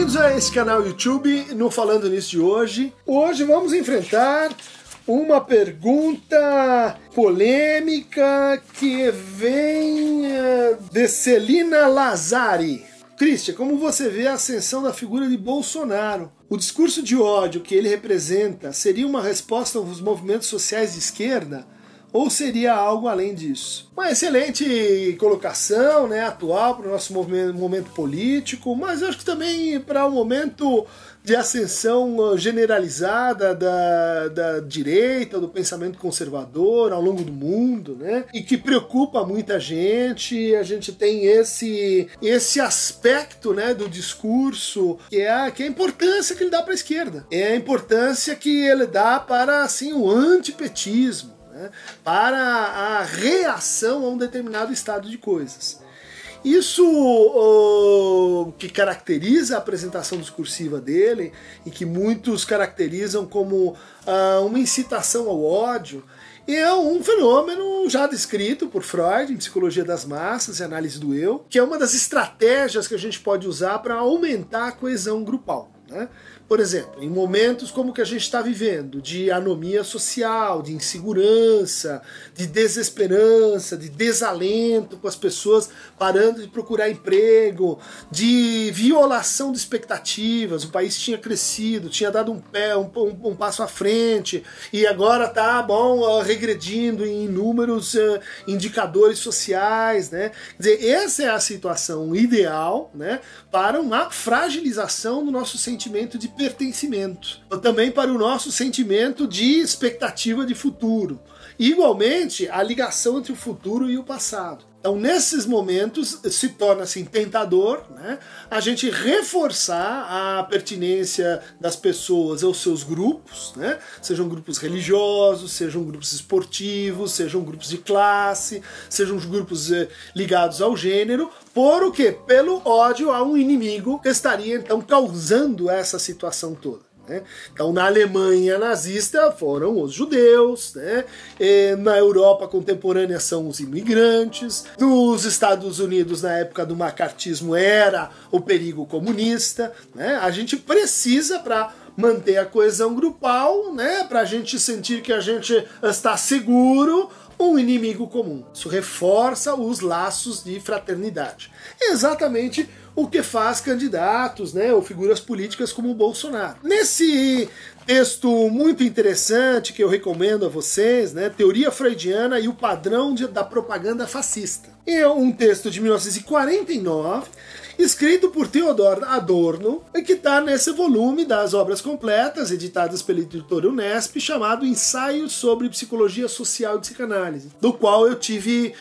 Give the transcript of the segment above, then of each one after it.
Bem-vindos a esse canal YouTube no Falando Nisso de hoje. Hoje vamos enfrentar uma pergunta polêmica que vem eh, de Celina Lazari. Christian, como você vê a ascensão da figura de Bolsonaro? O discurso de ódio que ele representa seria uma resposta aos movimentos sociais de esquerda? Ou seria algo além disso? Uma excelente colocação, né, atual para o nosso movimento, momento político, mas acho que também para o um momento de ascensão generalizada da, da direita, do pensamento conservador ao longo do mundo, né? E que preocupa muita gente. A gente tem esse esse aspecto, né, do discurso que é a, que é a importância que ele dá para a esquerda, é a importância que ele dá para assim o antipetismo né, para a reação a um determinado estado de coisas. Isso que caracteriza a apresentação discursiva dele e que muitos caracterizam como uh, uma incitação ao ódio é um fenômeno já descrito por Freud em Psicologia das Massas e Análise do Eu, que é uma das estratégias que a gente pode usar para aumentar a coesão grupal. Né? Por exemplo, em momentos como que a gente está vivendo, de anomia social, de insegurança, de desesperança, de desalento com as pessoas parando de procurar emprego, de violação de expectativas. O país tinha crescido, tinha dado um pé, um, um, um passo à frente e agora está bom regredindo em inúmeros uh, indicadores sociais, né? Quer dizer, essa é a situação ideal, né, para uma fragilização do nosso sentimento de pertencimento, também para o nosso sentimento de expectativa de futuro. Igualmente, a ligação entre o futuro e o passado. Então, nesses momentos, se torna assim tentador né, a gente reforçar a pertinência das pessoas aos seus grupos, né, sejam grupos religiosos, sejam grupos esportivos, sejam grupos de classe, sejam grupos eh, ligados ao gênero, por o quê? Pelo ódio a um inimigo que estaria então causando essa situação toda. Né? Então, na Alemanha nazista foram os judeus, né? na Europa contemporânea são os imigrantes, nos Estados Unidos, na época do macartismo, era o perigo comunista. Né? A gente precisa, para manter a coesão grupal, né? para a gente sentir que a gente está seguro, um inimigo comum. Isso reforça os laços de fraternidade. exatamente o que faz candidatos, né, ou figuras políticas como o Bolsonaro. Nesse texto muito interessante que eu recomendo a vocês, né, Teoria Freudiana e o padrão de, da propaganda fascista. É um texto de 1949 escrito por Theodor Adorno, e que está nesse volume das obras completas, editadas pela editora Unesp, chamado Ensaios sobre Psicologia Social e Psicanálise, do qual eu tive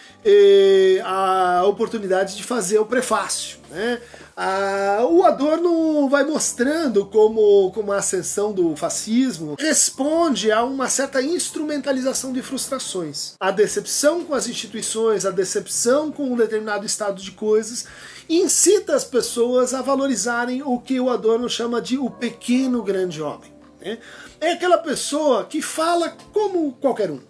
a oportunidade de fazer o prefácio. Né? Ah, o Adorno vai mostrando como, como a ascensão do fascismo responde a uma certa instrumentalização de frustrações. A decepção com as instituições, a decepção com um determinado estado de coisas, incita as pessoas a valorizarem o que o Adorno chama de o pequeno grande homem. Né? É aquela pessoa que fala como qualquer um.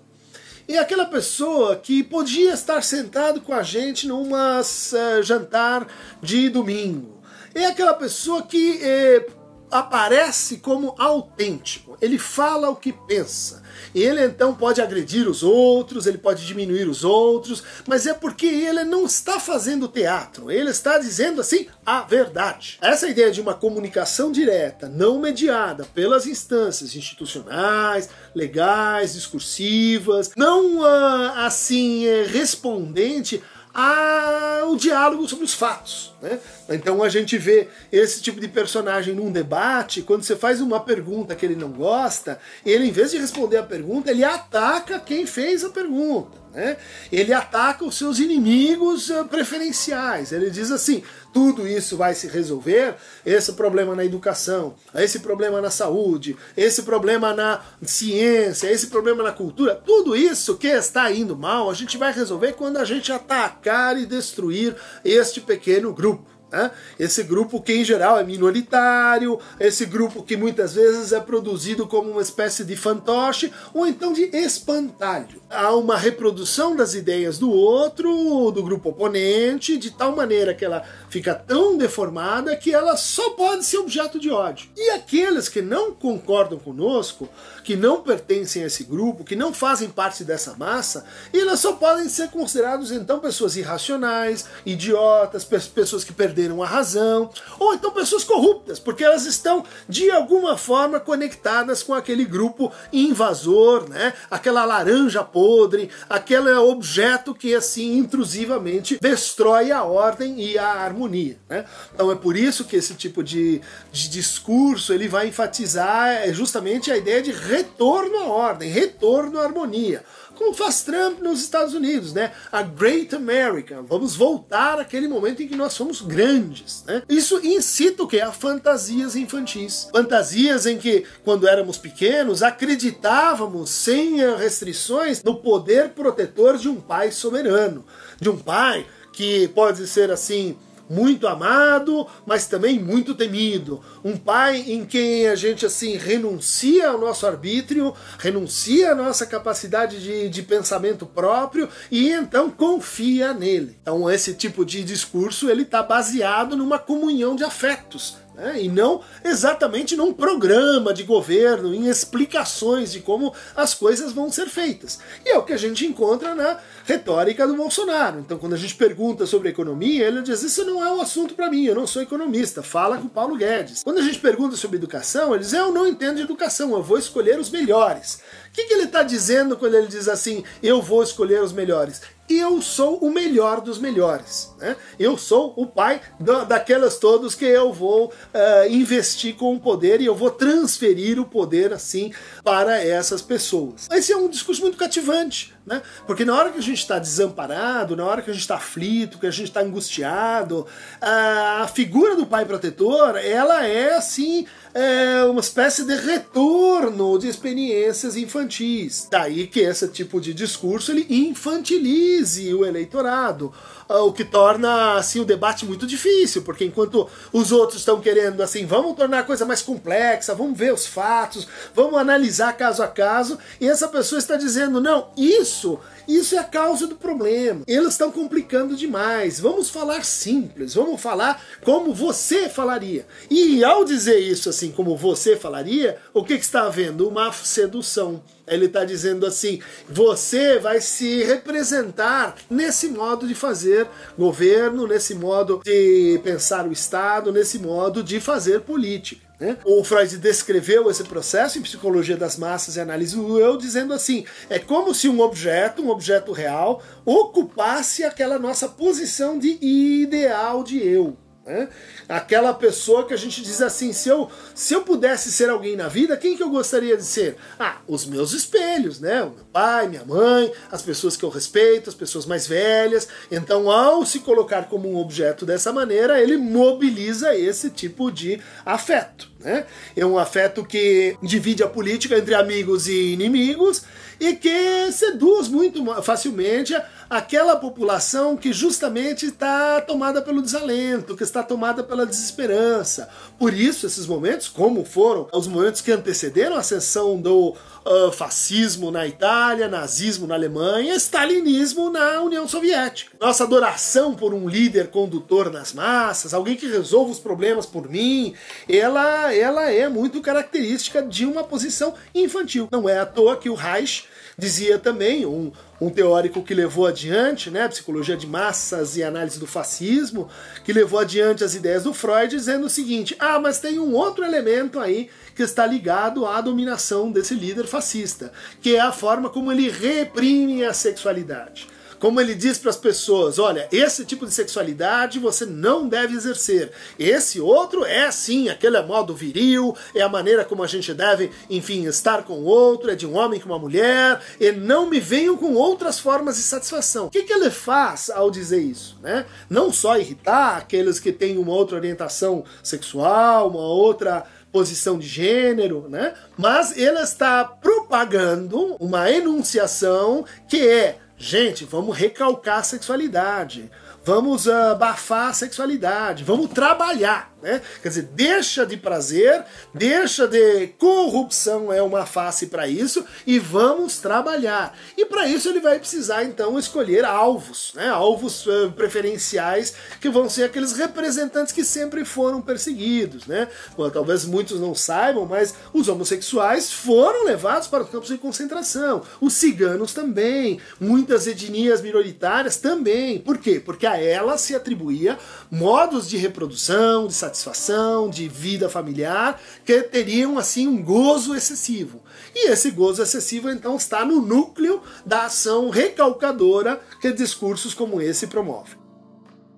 É aquela pessoa que podia estar sentado com a gente numa uh, jantar de domingo. É aquela pessoa que eh, aparece como autêntico. Ele fala o que pensa. Ele então pode agredir os outros, ele pode diminuir os outros, mas é porque ele não está fazendo teatro, ele está dizendo assim a verdade. Essa ideia de uma comunicação direta, não mediada pelas instâncias institucionais, legais, discursivas, não uh, assim eh, respondente ao diálogo sobre os fatos. Né? Então a gente vê esse tipo de personagem num debate, quando você faz uma pergunta que ele não gosta, ele, em vez de responder a pergunta, ele ataca quem fez a pergunta. Né? Ele ataca os seus inimigos uh, preferenciais. Ele diz assim: tudo isso vai se resolver, esse problema na educação, esse problema na saúde, esse problema na ciência, esse problema na cultura, tudo isso que está indo mal, a gente vai resolver quando a gente atacar e destruir este pequeno grupo. Né? Esse grupo que em geral é minoritário, esse grupo que muitas vezes é produzido como uma espécie de fantoche ou então de espantalho. Há uma reprodução das ideias do outro, do grupo oponente, de tal maneira que ela fica tão deformada que ela só pode ser objeto de ódio. E aqueles que não concordam conosco, que não pertencem a esse grupo, que não fazem parte dessa massa, elas só podem ser considerados então pessoas irracionais, idiotas, pessoas que perderam perderam a razão, ou então pessoas corruptas, porque elas estão de alguma forma conectadas com aquele grupo invasor, né? Aquela laranja podre, aquele objeto que assim intrusivamente destrói a ordem e a harmonia, né? Então é por isso que esse tipo de, de discurso ele vai enfatizar é justamente a ideia de retorno à ordem, retorno à harmonia como faz Trump nos Estados Unidos, né? A Great America. Vamos voltar àquele momento em que nós fomos grandes, né? Isso incita o que? A fantasias infantis. Fantasias em que, quando éramos pequenos, acreditávamos sem restrições no poder protetor de um pai soberano, de um pai que pode ser assim muito amado, mas também muito temido. Um pai em quem a gente assim renuncia ao nosso arbítrio, renuncia à nossa capacidade de, de pensamento próprio e então confia nele. Então esse tipo de discurso ele está baseado numa comunhão de afetos né? e não exatamente num programa de governo, em explicações de como as coisas vão ser feitas. E é o que a gente encontra na retórica do Bolsonaro. Então, quando a gente pergunta sobre economia, ele diz: Isso não é um assunto para mim, eu não sou economista, fala com Paulo Guedes. Quando a gente pergunta sobre educação, ele diz: Eu não entendo de educação, eu vou escolher os melhores. O que, que ele está dizendo quando ele diz assim: Eu vou escolher os melhores? eu sou o melhor dos melhores. Né? Eu sou o pai da, daquelas todos que eu vou uh, investir com o poder e eu vou transferir o poder assim para essas pessoas. Esse é um discurso muito cativante, né? Porque na hora que a gente está desamparado, na hora que a gente está aflito, que a gente está angustiado, a figura do pai protetor, ela é assim é uma espécie de retorno de experiências infantis. Daí que esse tipo de discurso ele infantilize o eleitorado, o que torna assim o debate muito difícil, porque enquanto os outros estão querendo assim, vamos tornar a coisa mais complexa, vamos ver os fatos, vamos analisar caso a caso, e essa pessoa está dizendo, não, isso isso é a causa do problema. Eles estão complicando demais. Vamos falar simples, vamos falar como você falaria. E ao dizer isso assim, como você falaria, o que, que está havendo? Uma sedução. Ele está dizendo assim: você vai se representar nesse modo de fazer governo, nesse modo de pensar o Estado, nesse modo de fazer política. Né? O Freud descreveu esse processo em Psicologia das Massas e Análise do Eu, dizendo assim: é como se um objeto, um objeto real, ocupasse aquela nossa posição de ideal de eu. Né? Aquela pessoa que a gente diz assim: se eu, se eu pudesse ser alguém na vida, quem que eu gostaria de ser? Ah, os meus espelhos, né? O meu pai, minha mãe, as pessoas que eu respeito, as pessoas mais velhas. Então, ao se colocar como um objeto dessa maneira, ele mobiliza esse tipo de afeto. Né? É um afeto que divide a política entre amigos e inimigos e que seduz muito facilmente aquela população que justamente está tomada pelo desalento, que está tomada pela desesperança. Por isso, esses momentos, como foram os momentos que antecederam a ascensão do uh, fascismo na Itália, nazismo na Alemanha, stalinismo na União Soviética. Nossa adoração por um líder condutor nas massas, alguém que resolva os problemas por mim, ela, ela é muito característica de uma posição infantil. Não é à toa que o Reich dizia também, um, um teórico que levou adiante, né, psicologia de massas e análise do fascismo, que levou adiante as ideias do Freud, dizendo o seguinte: ah, mas tem um outro elemento aí que está ligado à dominação desse líder fascista, que é a forma como ele reprime a sexualidade como ele diz para as pessoas: olha, esse tipo de sexualidade você não deve exercer. Esse outro é sim, aquele é modo viril, é a maneira como a gente deve, enfim, estar com o outro, é de um homem com uma mulher, e não me venham com outras formas de satisfação. O que, que ele faz ao dizer isso? Né? Não só irritar aqueles que têm uma outra orientação sexual, uma outra posição de gênero, né? Mas ele está propagando uma enunciação que é Gente, vamos recalcar a sexualidade. vamos uh, abafar a sexualidade, vamos trabalhar. Né? Quer dizer, deixa de prazer, deixa de corrupção é uma face para isso e vamos trabalhar. E para isso ele vai precisar então escolher alvos, né? alvos uh, preferenciais que vão ser aqueles representantes que sempre foram perseguidos. Né? Bom, talvez muitos não saibam, mas os homossexuais foram levados para os campos de concentração, os ciganos também, muitas etnias minoritárias também. Por quê? Porque a elas se atribuía modos de reprodução, de satisfação, de vida familiar, que teriam assim um gozo excessivo. E esse gozo excessivo então está no núcleo da ação recalcadora que discursos como esse promovem.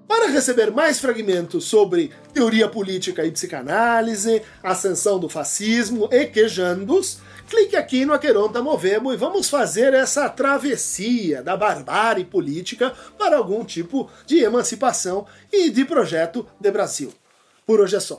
Para receber mais fragmentos sobre teoria política e psicanálise, ascensão do fascismo e quejambos, clique aqui no Aqueronta Movemo e vamos fazer essa travessia da barbárie política para algum tipo de emancipação e de projeto de Brasil. Por hoje é só.